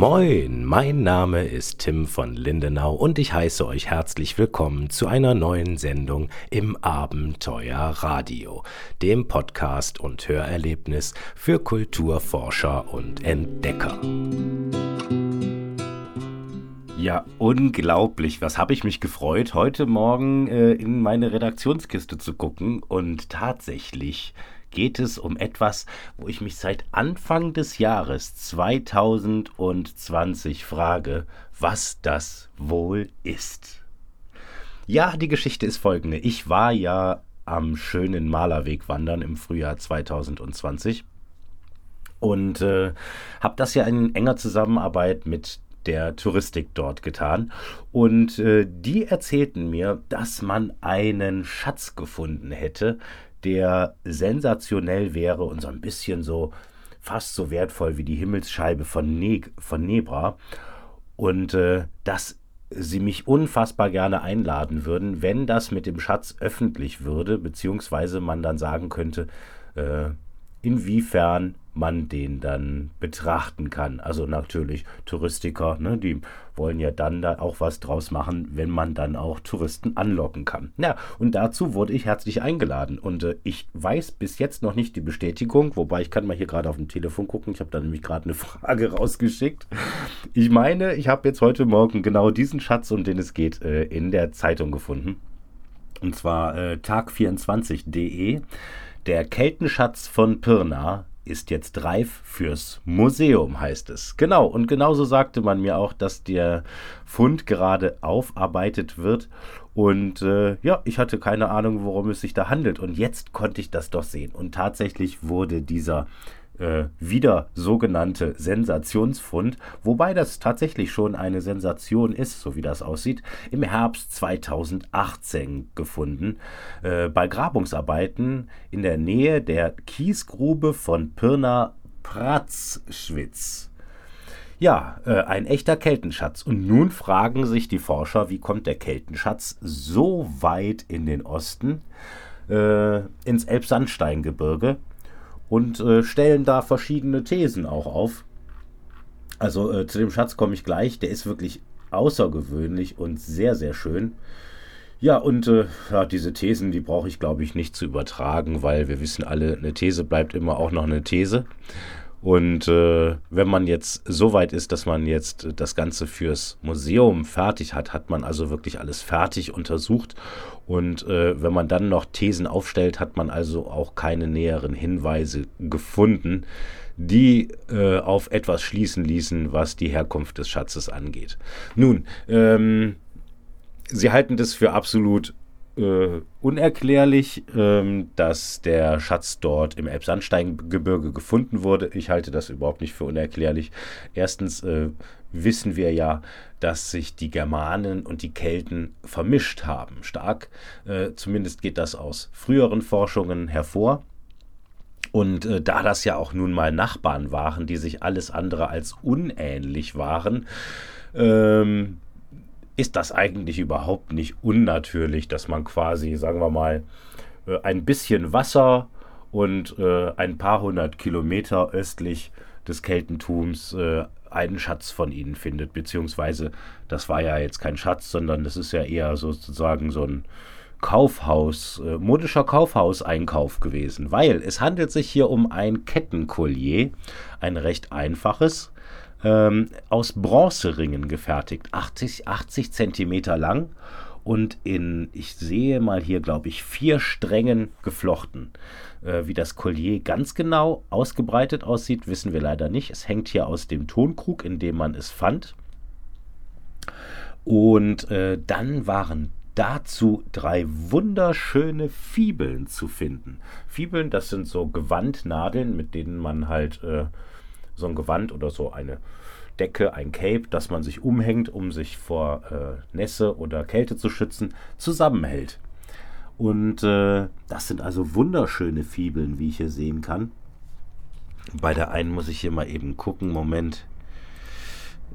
Moin, mein Name ist Tim von Lindenau und ich heiße euch herzlich willkommen zu einer neuen Sendung im Abenteuer Radio, dem Podcast und Hörerlebnis für Kulturforscher und Entdecker. Ja, unglaublich. Was habe ich mich gefreut, heute Morgen äh, in meine Redaktionskiste zu gucken und tatsächlich geht es um etwas, wo ich mich seit Anfang des Jahres 2020 frage, was das wohl ist. Ja, die Geschichte ist folgende. Ich war ja am schönen Malerweg wandern im Frühjahr 2020 und äh, habe das ja in enger Zusammenarbeit mit der Touristik dort getan. Und äh, die erzählten mir, dass man einen Schatz gefunden hätte, der sensationell wäre und so ein bisschen so fast so wertvoll wie die Himmelsscheibe von, ne von Nebra. Und äh, dass sie mich unfassbar gerne einladen würden, wenn das mit dem Schatz öffentlich würde, beziehungsweise man dann sagen könnte, äh, inwiefern man den dann betrachten kann. Also natürlich Touristiker, ne, die wollen ja dann da auch was draus machen, wenn man dann auch Touristen anlocken kann. Ja, und dazu wurde ich herzlich eingeladen und äh, ich weiß bis jetzt noch nicht die Bestätigung, wobei ich kann mal hier gerade auf dem Telefon gucken, ich habe da nämlich gerade eine Frage rausgeschickt. Ich meine, ich habe jetzt heute Morgen genau diesen Schatz, um den es geht, äh, in der Zeitung gefunden. Und zwar äh, tag24.de. Der Keltenschatz von Pirna ist jetzt reif fürs Museum, heißt es. Genau, und genauso sagte man mir auch, dass der Fund gerade aufarbeitet wird. Und äh, ja, ich hatte keine Ahnung, worum es sich da handelt. Und jetzt konnte ich das doch sehen. Und tatsächlich wurde dieser äh, wieder sogenannte Sensationsfund, wobei das tatsächlich schon eine Sensation ist, so wie das aussieht, im Herbst 2018 gefunden, äh, bei Grabungsarbeiten in der Nähe der Kiesgrube von Pirna Pratzschwitz. Ja, äh, ein echter Keltenschatz. Und nun fragen sich die Forscher, wie kommt der Keltenschatz so weit in den Osten, äh, ins Elbsandsteingebirge? Und äh, stellen da verschiedene Thesen auch auf. Also äh, zu dem Schatz komme ich gleich. Der ist wirklich außergewöhnlich und sehr, sehr schön. Ja, und äh, ja, diese Thesen, die brauche ich, glaube ich, nicht zu übertragen, weil wir wissen alle, eine These bleibt immer auch noch eine These. Und äh, wenn man jetzt so weit ist, dass man jetzt das Ganze fürs Museum fertig hat, hat man also wirklich alles fertig untersucht. Und äh, wenn man dann noch Thesen aufstellt, hat man also auch keine näheren Hinweise gefunden, die äh, auf etwas schließen ließen, was die Herkunft des Schatzes angeht. Nun, ähm, sie halten das für absolut äh, unerklärlich, ähm, dass der Schatz dort im Elbsandsteingebirge gefunden wurde. Ich halte das überhaupt nicht für unerklärlich. Erstens äh, wissen wir ja, dass sich die Germanen und die Kelten vermischt haben. Stark, äh, zumindest geht das aus früheren Forschungen hervor. Und äh, da das ja auch nun mal Nachbarn waren, die sich alles andere als unähnlich waren, ähm, ist das eigentlich überhaupt nicht unnatürlich, dass man quasi, sagen wir mal, äh, ein bisschen Wasser und äh, ein paar hundert Kilometer östlich des Keltentums äh, einen Schatz von ihnen findet, beziehungsweise das war ja jetzt kein Schatz, sondern das ist ja eher sozusagen so ein Kaufhaus, äh, modischer Kaufhauseinkauf gewesen, weil es handelt sich hier um ein Kettenkollier, ein recht einfaches, ähm, aus Bronzeringen gefertigt, 80, 80 Zentimeter lang und in, ich sehe mal hier, glaube ich, vier Strängen geflochten. Äh, wie das Collier ganz genau ausgebreitet aussieht, wissen wir leider nicht. Es hängt hier aus dem Tonkrug, in dem man es fand. Und äh, dann waren dazu drei wunderschöne Fibeln zu finden. Fibeln, das sind so Gewandnadeln, mit denen man halt äh, so ein Gewand oder so eine Decke, ein Cape, das man sich umhängt, um sich vor äh, Nässe oder Kälte zu schützen, zusammenhält. Und äh, das sind also wunderschöne Fibeln, wie ich hier sehen kann. Bei der einen muss ich hier mal eben gucken. Moment.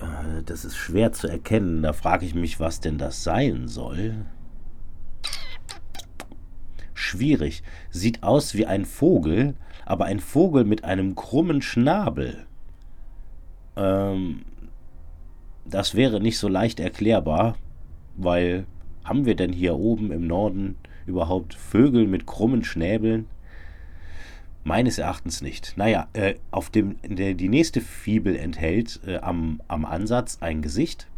Äh, das ist schwer zu erkennen. Da frage ich mich, was denn das sein soll. Schwierig. Sieht aus wie ein Vogel, aber ein Vogel mit einem krummen Schnabel. Ähm, das wäre nicht so leicht erklärbar, weil haben wir denn hier oben im Norden überhaupt Vögel mit krummen Schnäbeln? Meines Erachtens nicht. Naja, äh, auf dem, der, die nächste Fibel enthält äh, am, am Ansatz ein Gesicht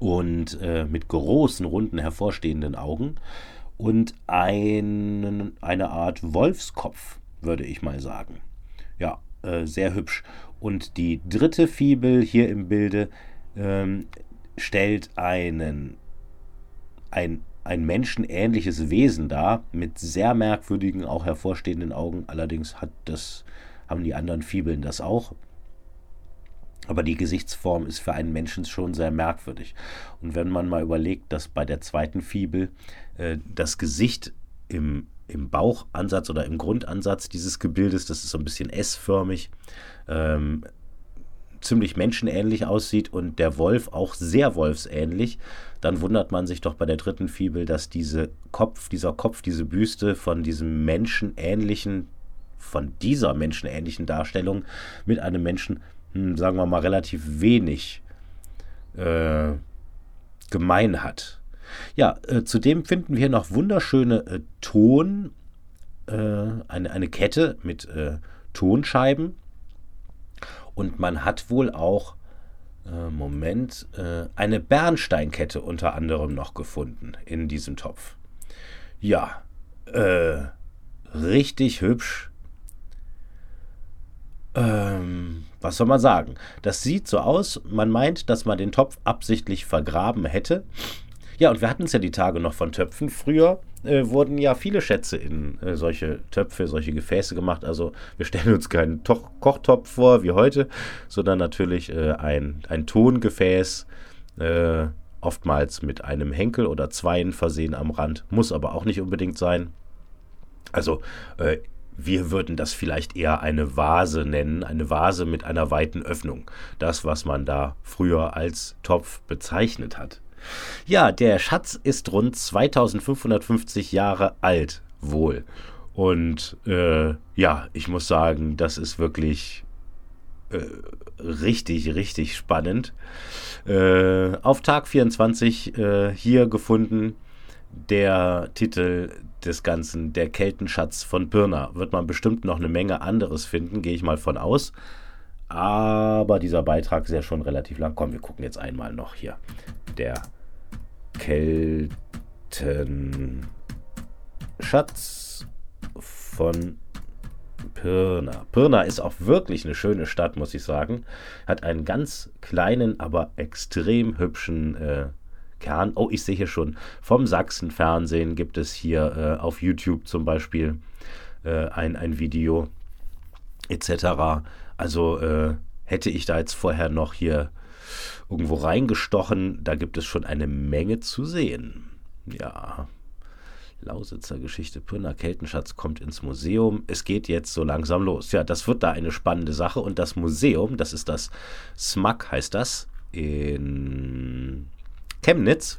und äh, mit großen, runden, hervorstehenden Augen und ein, eine Art Wolfskopf, würde ich mal sagen. Ja, äh, sehr hübsch. Und die dritte Fibel hier im Bilde ähm, stellt einen, ein, ein menschenähnliches Wesen dar, mit sehr merkwürdigen, auch hervorstehenden Augen. Allerdings hat das, haben die anderen Fibeln das auch. Aber die Gesichtsform ist für einen Menschen schon sehr merkwürdig. Und wenn man mal überlegt, dass bei der zweiten Fibel äh, das Gesicht im, im Bauchansatz oder im Grundansatz dieses Gebildes, das ist so ein bisschen S-förmig, ähm, ziemlich menschenähnlich aussieht und der Wolf auch sehr wolfsähnlich, dann wundert man sich doch bei der dritten Fibel, dass diese Kopf, dieser Kopf, diese Büste von diesem menschenähnlichen, von dieser menschenähnlichen Darstellung mit einem Menschen hm, sagen wir mal, relativ wenig äh, gemein hat. Ja, äh, zudem finden wir noch wunderschöne äh, Ton, äh, eine, eine Kette mit äh, Tonscheiben. Und man hat wohl auch, äh, Moment, eine Bernsteinkette unter anderem noch gefunden in diesem Topf. Ja, richtig hübsch. Ähm, was soll man sagen? Das sieht so aus, man meint, dass man den Topf absichtlich vergraben hätte. Ja, und wir hatten es ja die Tage noch von Töpfen. Früher äh, wurden ja viele Schätze in äh, solche Töpfe, solche Gefäße gemacht. Also wir stellen uns keinen Toch Kochtopf vor wie heute, sondern natürlich äh, ein, ein Tongefäß, äh, oftmals mit einem Henkel oder Zweien versehen am Rand. Muss aber auch nicht unbedingt sein. Also äh, wir würden das vielleicht eher eine Vase nennen, eine Vase mit einer weiten Öffnung. Das, was man da früher als Topf bezeichnet hat. Ja, der Schatz ist rund 2550 Jahre alt, wohl. Und äh, ja, ich muss sagen, das ist wirklich äh, richtig, richtig spannend. Äh, auf Tag 24 äh, hier gefunden der Titel des Ganzen, der Keltenschatz von Pirna. Wird man bestimmt noch eine Menge anderes finden, gehe ich mal von aus. Aber dieser Beitrag ist ja schon relativ lang. Komm, wir gucken jetzt einmal noch hier. Der Keltenschatz von Pirna. Pirna ist auch wirklich eine schöne Stadt, muss ich sagen. Hat einen ganz kleinen, aber extrem hübschen äh, Kern. Oh, ich sehe hier schon, vom Sachsenfernsehen gibt es hier äh, auf YouTube zum Beispiel äh, ein, ein Video etc. Also äh, hätte ich da jetzt vorher noch hier irgendwo reingestochen, da gibt es schon eine Menge zu sehen. Ja. Lausitzer Geschichte, Pirna Keltenschatz kommt ins Museum. Es geht jetzt so langsam los. Ja, das wird da eine spannende Sache. Und das Museum, das ist das SMAC, heißt das, in Chemnitz.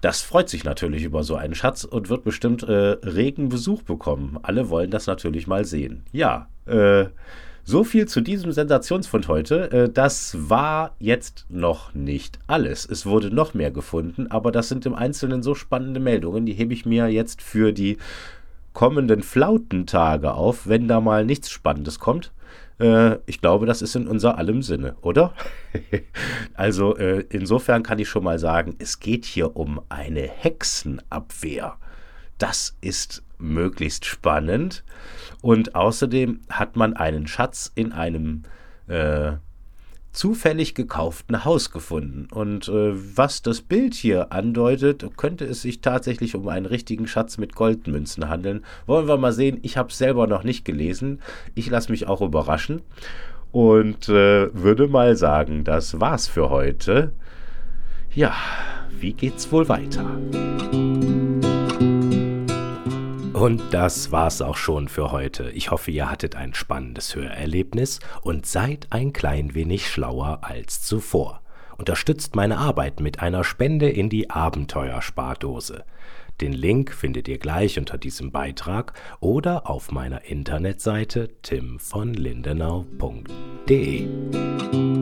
Das freut sich natürlich über so einen Schatz und wird bestimmt äh, regen Besuch bekommen. Alle wollen das natürlich mal sehen. Ja, äh, so viel zu diesem Sensationsfund heute. Äh, das war jetzt noch nicht alles. Es wurde noch mehr gefunden, aber das sind im Einzelnen so spannende Meldungen, die hebe ich mir jetzt für die kommenden Flautentage auf, wenn da mal nichts Spannendes kommt. Äh, ich glaube, das ist in unser allem Sinne, oder? also äh, insofern kann ich schon mal sagen, es geht hier um eine Hexenabwehr. Das ist möglichst spannend. Und außerdem hat man einen Schatz in einem äh, zufällig gekauften Haus gefunden. Und äh, was das Bild hier andeutet, könnte es sich tatsächlich um einen richtigen Schatz mit Goldmünzen handeln. Wollen wir mal sehen. Ich habe es selber noch nicht gelesen. Ich lasse mich auch überraschen. Und äh, würde mal sagen, das war's für heute. Ja, wie geht's wohl weiter? Und das war's auch schon für heute. Ich hoffe, ihr hattet ein spannendes Hörerlebnis und seid ein klein wenig schlauer als zuvor. Unterstützt meine Arbeit mit einer Spende in die Abenteuerspardose. Den Link findet ihr gleich unter diesem Beitrag oder auf meiner Internetseite timvonlindenau.de.